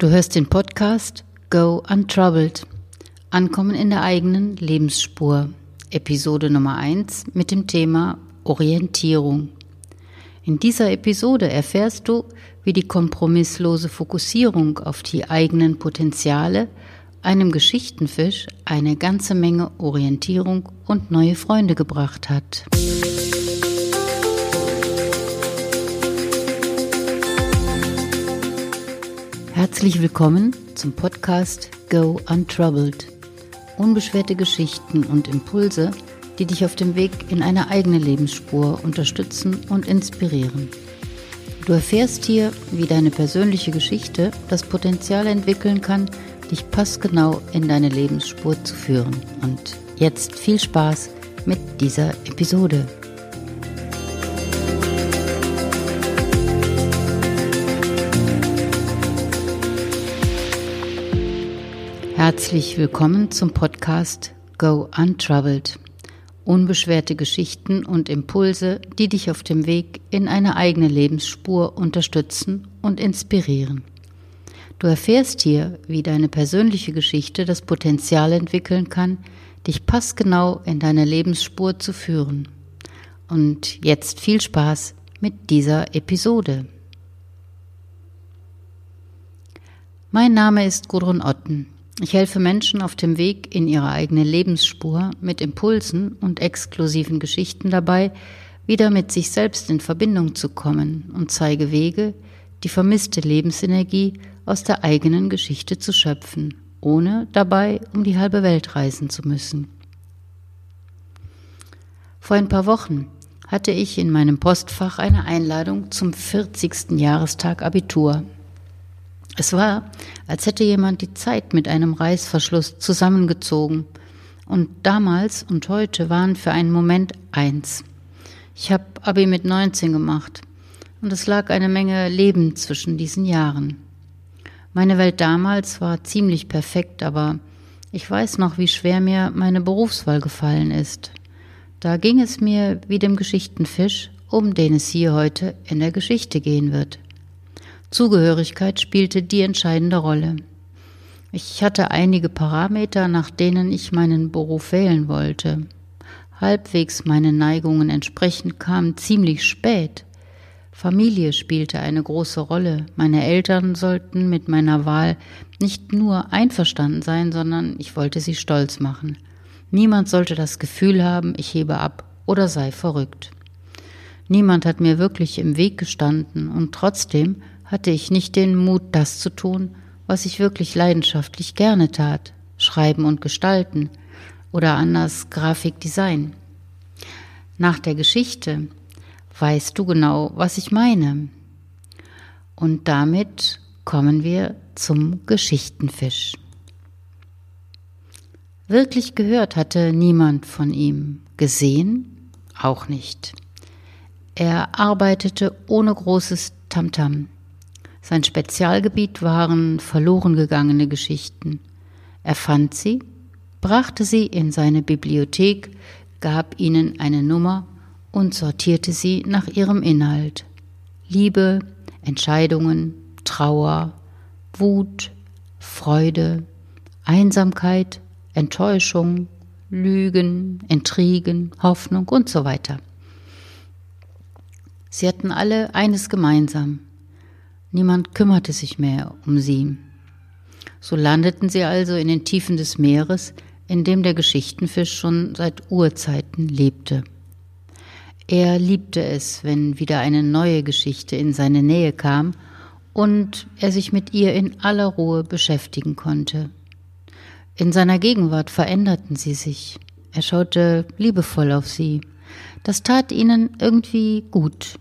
Du hörst den Podcast Go Untroubled. Ankommen in der eigenen Lebensspur. Episode Nummer 1 mit dem Thema Orientierung. In dieser Episode erfährst du, wie die kompromisslose Fokussierung auf die eigenen Potenziale einem Geschichtenfisch eine ganze Menge Orientierung und neue Freunde gebracht hat. Herzlich willkommen zum Podcast Go Untroubled. Unbeschwerte Geschichten und Impulse, die dich auf dem Weg in eine eigene Lebensspur unterstützen und inspirieren. Du erfährst hier, wie deine persönliche Geschichte das Potenzial entwickeln kann, dich passgenau in deine Lebensspur zu führen. Und jetzt viel Spaß mit dieser Episode. Herzlich willkommen zum Podcast Go Untroubled. Unbeschwerte Geschichten und Impulse, die dich auf dem Weg in eine eigene Lebensspur unterstützen und inspirieren. Du erfährst hier, wie deine persönliche Geschichte das Potenzial entwickeln kann, dich passgenau in deine Lebensspur zu führen. Und jetzt viel Spaß mit dieser Episode. Mein Name ist Gudrun Otten. Ich helfe Menschen auf dem Weg in ihre eigene Lebensspur mit Impulsen und exklusiven Geschichten dabei, wieder mit sich selbst in Verbindung zu kommen und zeige Wege, die vermisste Lebensenergie aus der eigenen Geschichte zu schöpfen, ohne dabei um die halbe Welt reisen zu müssen. Vor ein paar Wochen hatte ich in meinem Postfach eine Einladung zum 40. Jahrestag Abitur es war, als hätte jemand die Zeit mit einem Reißverschluss zusammengezogen. Und damals und heute waren für einen Moment eins. Ich habe Abi mit 19 gemacht und es lag eine Menge Leben zwischen diesen Jahren. Meine Welt damals war ziemlich perfekt, aber ich weiß noch, wie schwer mir meine Berufswahl gefallen ist. Da ging es mir wie dem Geschichtenfisch, um den es hier heute in der Geschichte gehen wird. Zugehörigkeit spielte die entscheidende Rolle. Ich hatte einige Parameter, nach denen ich meinen Beruf wählen wollte. Halbwegs meinen Neigungen entsprechend kam ziemlich spät. Familie spielte eine große Rolle. Meine Eltern sollten mit meiner Wahl nicht nur einverstanden sein, sondern ich wollte sie stolz machen. Niemand sollte das Gefühl haben, ich hebe ab oder sei verrückt. Niemand hat mir wirklich im Weg gestanden und trotzdem hatte ich nicht den Mut, das zu tun, was ich wirklich leidenschaftlich gerne tat, schreiben und gestalten oder anders Grafikdesign. Nach der Geschichte weißt du genau, was ich meine. Und damit kommen wir zum Geschichtenfisch. Wirklich gehört hatte niemand von ihm, gesehen auch nicht. Er arbeitete ohne großes Tamtam. -Tam. Sein Spezialgebiet waren verloren gegangene Geschichten. Er fand sie, brachte sie in seine Bibliothek, gab ihnen eine Nummer und sortierte sie nach ihrem Inhalt. Liebe, Entscheidungen, Trauer, Wut, Freude, Einsamkeit, Enttäuschung, Lügen, Intrigen, Hoffnung und so weiter. Sie hatten alle eines gemeinsam. Niemand kümmerte sich mehr um sie. So landeten sie also in den Tiefen des Meeres, in dem der Geschichtenfisch schon seit Urzeiten lebte. Er liebte es, wenn wieder eine neue Geschichte in seine Nähe kam und er sich mit ihr in aller Ruhe beschäftigen konnte. In seiner Gegenwart veränderten sie sich. Er schaute liebevoll auf sie. Das tat ihnen irgendwie gut.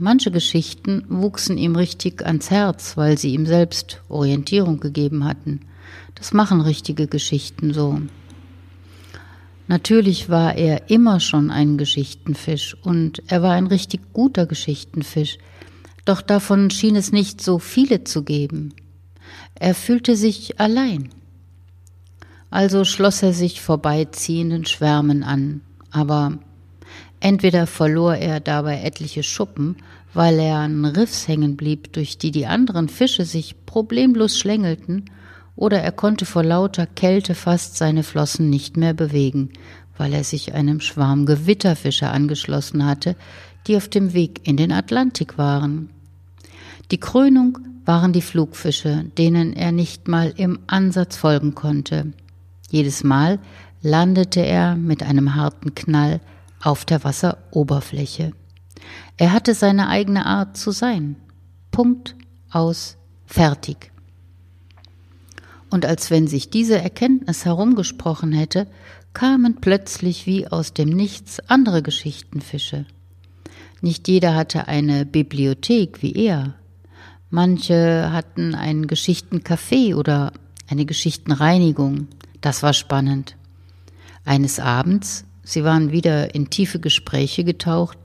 Manche Geschichten wuchsen ihm richtig ans Herz, weil sie ihm selbst Orientierung gegeben hatten. Das machen richtige Geschichten so. Natürlich war er immer schon ein Geschichtenfisch und er war ein richtig guter Geschichtenfisch, doch davon schien es nicht so viele zu geben. Er fühlte sich allein. Also schloss er sich vorbeiziehenden Schwärmen an, aber Entweder verlor er dabei etliche Schuppen, weil er an Riffs hängen blieb, durch die die anderen Fische sich problemlos schlängelten, oder er konnte vor lauter Kälte fast seine Flossen nicht mehr bewegen, weil er sich einem Schwarm Gewitterfische angeschlossen hatte, die auf dem Weg in den Atlantik waren. Die Krönung waren die Flugfische, denen er nicht mal im Ansatz folgen konnte. Jedes Mal landete er mit einem harten Knall auf der Wasseroberfläche. Er hatte seine eigene Art zu sein. Punkt aus fertig. Und als wenn sich diese Erkenntnis herumgesprochen hätte, kamen plötzlich wie aus dem Nichts andere Geschichtenfische. Nicht jeder hatte eine Bibliothek wie er. Manche hatten ein Geschichtencafé oder eine Geschichtenreinigung. Das war spannend. Eines Abends, sie waren wieder in tiefe Gespräche getaucht,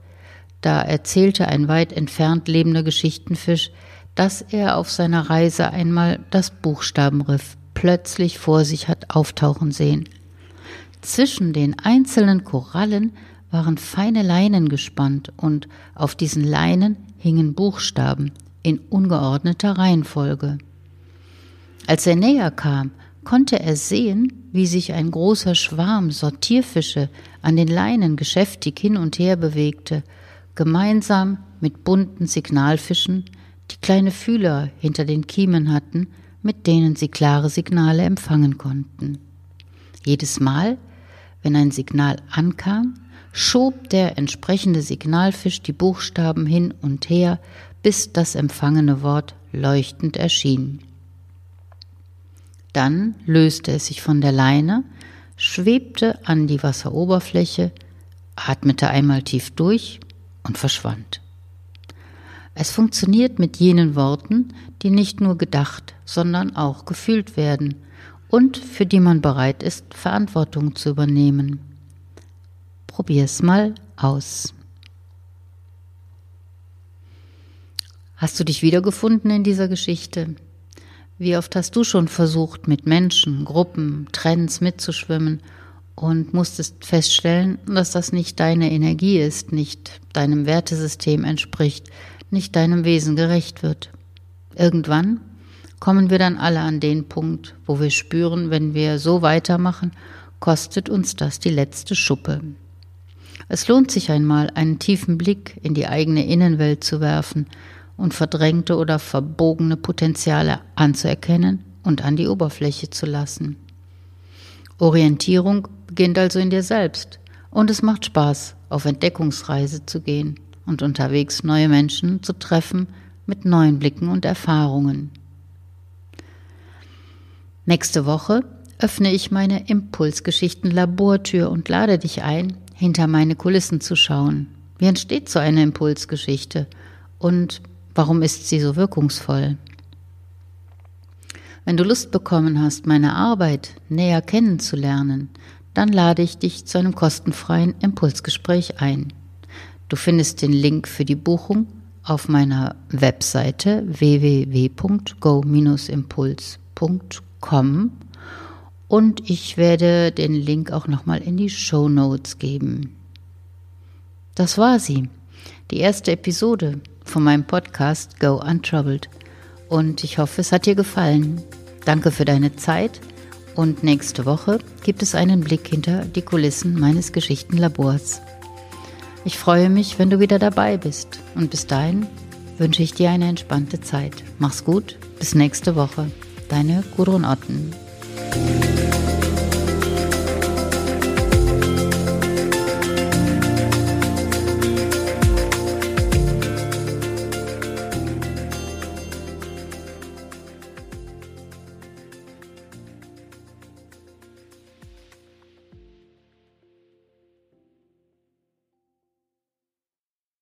da erzählte ein weit entfernt lebender Geschichtenfisch, dass er auf seiner Reise einmal das Buchstabenriff plötzlich vor sich hat auftauchen sehen. Zwischen den einzelnen Korallen waren feine Leinen gespannt und auf diesen Leinen hingen Buchstaben in ungeordneter Reihenfolge. Als er näher kam, konnte er sehen, wie sich ein großer Schwarm Sortierfische an den Leinen geschäftig hin und her bewegte, gemeinsam mit bunten Signalfischen, die kleine Fühler hinter den Kiemen hatten, mit denen sie klare Signale empfangen konnten. Jedes Mal, wenn ein Signal ankam, schob der entsprechende Signalfisch die Buchstaben hin und her, bis das empfangene Wort leuchtend erschien. Dann löste es sich von der Leine, schwebte an die Wasseroberfläche, atmete einmal tief durch und verschwand. Es funktioniert mit jenen Worten, die nicht nur gedacht, sondern auch gefühlt werden und für die man bereit ist, Verantwortung zu übernehmen. Probier's mal aus. Hast du dich wiedergefunden in dieser Geschichte? Wie oft hast du schon versucht, mit Menschen, Gruppen, Trends mitzuschwimmen und musstest feststellen, dass das nicht deine Energie ist, nicht deinem Wertesystem entspricht, nicht deinem Wesen gerecht wird. Irgendwann kommen wir dann alle an den Punkt, wo wir spüren, wenn wir so weitermachen, kostet uns das die letzte Schuppe. Es lohnt sich einmal, einen tiefen Blick in die eigene Innenwelt zu werfen und verdrängte oder verbogene Potenziale anzuerkennen und an die Oberfläche zu lassen. Orientierung beginnt also in dir selbst und es macht Spaß, auf Entdeckungsreise zu gehen und unterwegs neue Menschen zu treffen mit neuen Blicken und Erfahrungen. Nächste Woche öffne ich meine Impulsgeschichten Labortür und lade dich ein, hinter meine Kulissen zu schauen. Wie entsteht so eine Impulsgeschichte und warum ist sie so wirkungsvoll? Wenn du Lust bekommen hast, meine Arbeit näher kennenzulernen, dann lade ich dich zu einem kostenfreien Impulsgespräch ein. Du findest den Link für die Buchung auf meiner Webseite www.go-impuls.com und ich werde den Link auch nochmal in die Show Notes geben. Das war sie, die erste Episode von meinem Podcast Go Untroubled und ich hoffe, es hat dir gefallen. Danke für deine Zeit und nächste Woche gibt es einen Blick hinter die Kulissen meines Geschichtenlabors. Ich freue mich, wenn du wieder dabei bist und bis dahin wünsche ich dir eine entspannte Zeit. Mach's gut, bis nächste Woche. Deine Gudrun Otten.